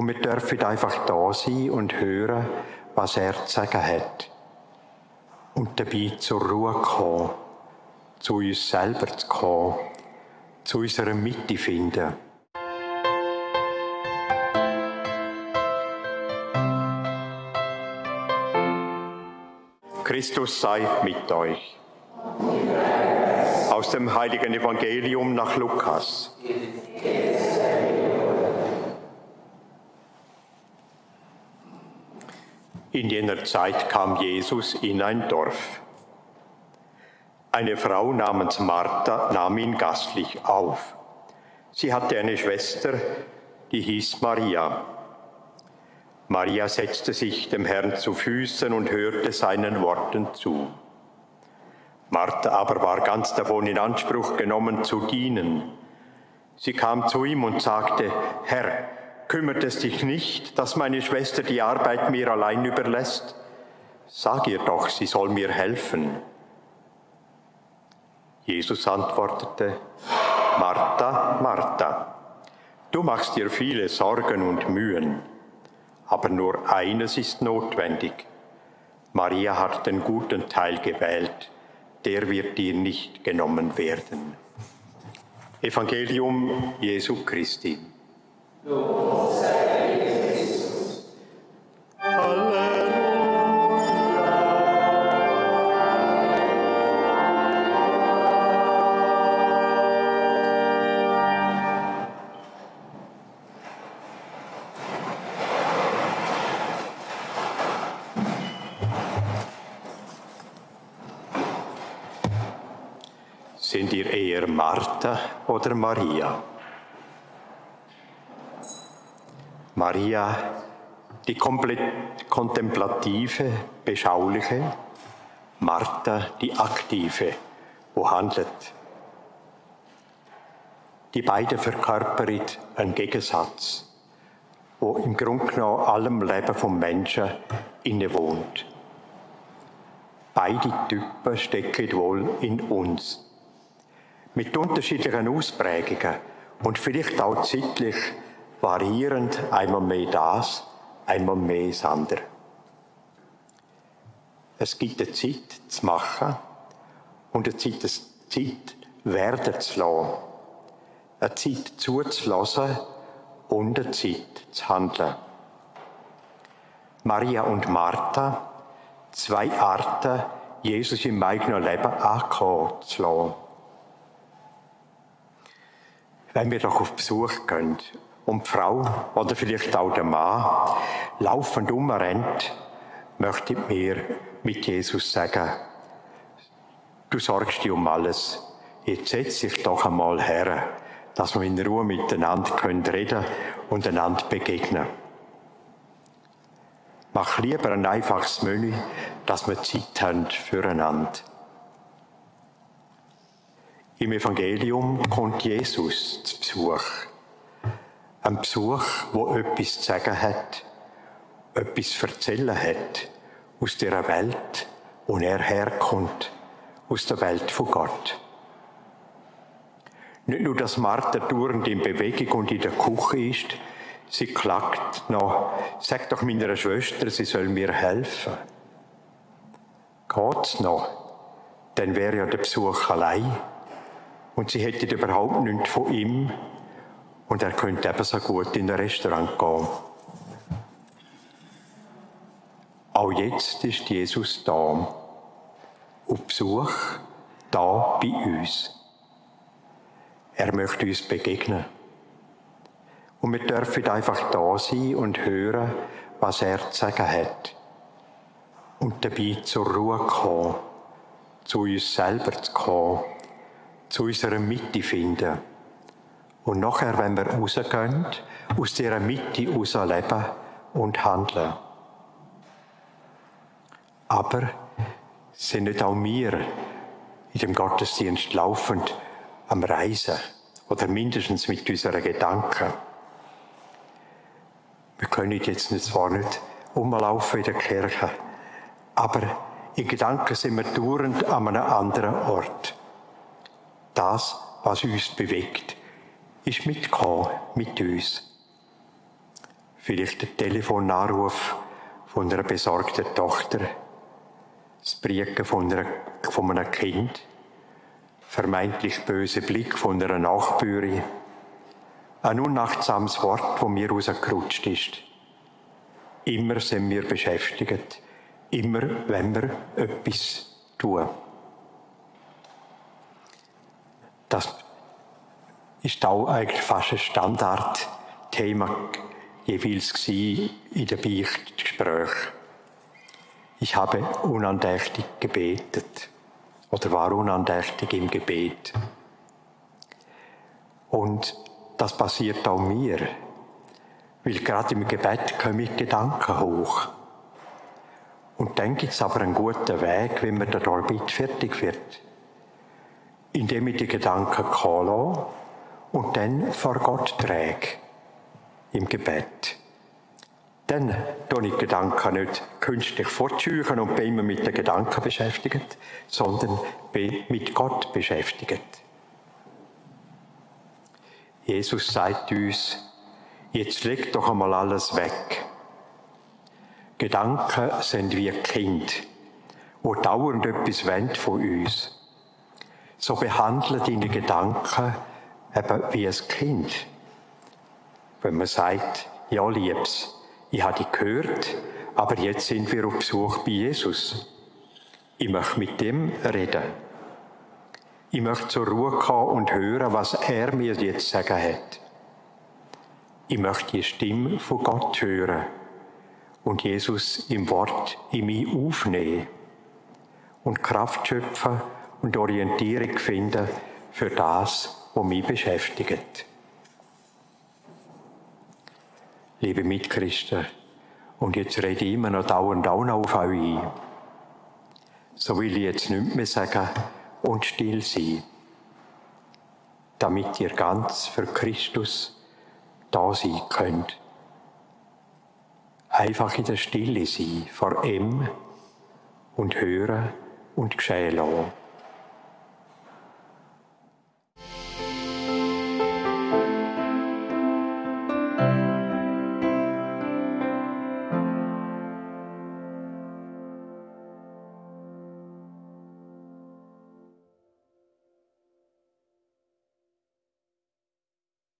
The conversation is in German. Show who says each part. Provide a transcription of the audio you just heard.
Speaker 1: Und wir dürfen einfach da sein und hören, was er zu sagen hat. Und dabei zur Ruhe kommen, zu uns selber zu kommen, zu unserer Mitte finden. Christus sei mit euch. Aus dem heiligen Evangelium nach Lukas. In jener Zeit kam Jesus in ein Dorf. Eine Frau namens Martha nahm ihn gastlich auf. Sie hatte eine Schwester, die hieß Maria. Maria setzte sich dem Herrn zu Füßen und hörte seinen Worten zu. Martha aber war ganz davon in Anspruch genommen zu dienen. Sie kam zu ihm und sagte, Herr, kümmert es dich nicht, dass meine Schwester die Arbeit mir allein überlässt? Sag ihr doch, sie soll mir helfen. Jesus antwortete, Martha, Martha, du machst dir viele Sorgen und Mühen aber nur eines ist notwendig. Maria hat den guten Teil gewählt, der wird dir nicht genommen werden. Evangelium Jesu Christi. Sind ihr eher Martha oder Maria? Maria, die kontemplative, beschauliche, Martha, die aktive, wo handelt. Die beiden verkörpern einen Gegensatz, wo im Grunde genommen allem Leben vom Menschen innewohnt. Beide Typen stecken wohl in uns mit unterschiedlichen Ausprägungen und vielleicht auch zeitlich variierend, einmal mehr das, einmal mehr das andere. Es gibt eine Zeit zu machen und eine Zeit, eine werden zu lassen. Eine Zeit zuzulassen und eine Zeit zu handeln. Maria und Martha, zwei Arten, Jesus im eigenen Leben ankommen zu lassen wenn wir doch auf Besuch gehen und die Frau oder vielleicht auch der Mann laufend umrennt, möchte ich mir mit Jesus sagen, du sorgst dir um alles. Jetzt setz dich doch einmal her, dass wir in Ruhe miteinander können reden und einander begegnen. Mach lieber ein einfaches Menü, dass wir Zeit haben füreinander. Im Evangelium kommt Jesus zu Besuch. Ein Besuch, wo etwas zu sagen hat, etwas zu erzählen hat aus der Welt, wo er herkommt, aus der Welt von Gott. Nicht nur, dass Martha dauernd in Bewegung und in der Küche ist, sie klagt noch, sag doch meiner Schwester, sie soll mir helfen. Geht's noch? Dann wäre ja der Besuch allein und sie hätten überhaupt nichts von ihm und er könnte ebenso gut in ein Restaurant gehen. Auch jetzt ist Jesus da, auf Besuch, da bei uns. Er möchte uns begegnen. Und wir dürfen einfach da sein und hören, was er zu sagen hat. Und dabei zur Ruhe kommen, zu uns selber zu kommen zu unserer Mitte finden. Und nachher, wenn wir rausgehen, aus dieser Mitte heraus leben und handeln. Aber sind nicht auch wir in dem Gottesdienst laufend am Reisen oder mindestens mit unseren Gedanken. Wir können jetzt zwar nicht umlaufen in der Kirche, aber in Gedanken sind wir dauernd an einem anderen Ort das, was uns bewegt, ist mitgekommen mit uns. vielleicht der Telefonanruf von einer besorgten Tochter, das Brieken von, von einem Kind, vermeintlich böse Blick von einer Nachbürin, ein unachtsames Wort, wo mir rausgerutscht ist. Immer sind wir beschäftigt, immer wenn wir etwas tun. Das ist auch eigentlich fast ein Standardthema jeweils in den Beichtgesprächen. Ich habe unandächtig gebetet oder war unandächtig im Gebet. Und das passiert auch mir, weil gerade im Gebet kommen Gedanken hoch. Und dann gibt es aber einen guten Weg, wie man der Orbit fertig wird. Indem ich die Gedanken kann und dann vor Gott träge im Gebet. Dann tue ich Gedanken nicht künstlich fortschüren und bin immer mit den Gedanken beschäftigt, sondern bin mit Gott beschäftigt. Jesus sagt uns, jetzt leg doch einmal alles weg. Gedanken sind wie Kind, wo dauernd etwas von uns. So behandle deine Gedanken eben wie ein Kind. Wenn man sagt, ja, Liebs, ich habe dich gehört, aber jetzt sind wir auf Besuch bei Jesus. Ich möchte mit dem reden. Ich möchte zur Ruhe kommen und hören, was er mir jetzt sagen hat. Ich möchte die Stimme von Gott hören und Jesus im Wort in mich aufnehmen und Kraft schöpfen und Orientierung finden für das, was mich beschäftigt. liebe Mitchristen, und jetzt rede ich immer noch dauernd auch noch auf euch ein. So will ich jetzt nicht mehr sagen und still sein, damit ihr ganz für Christus da sein könnt. Einfach in der Stille sein vor ihm und hören und geschehen lassen.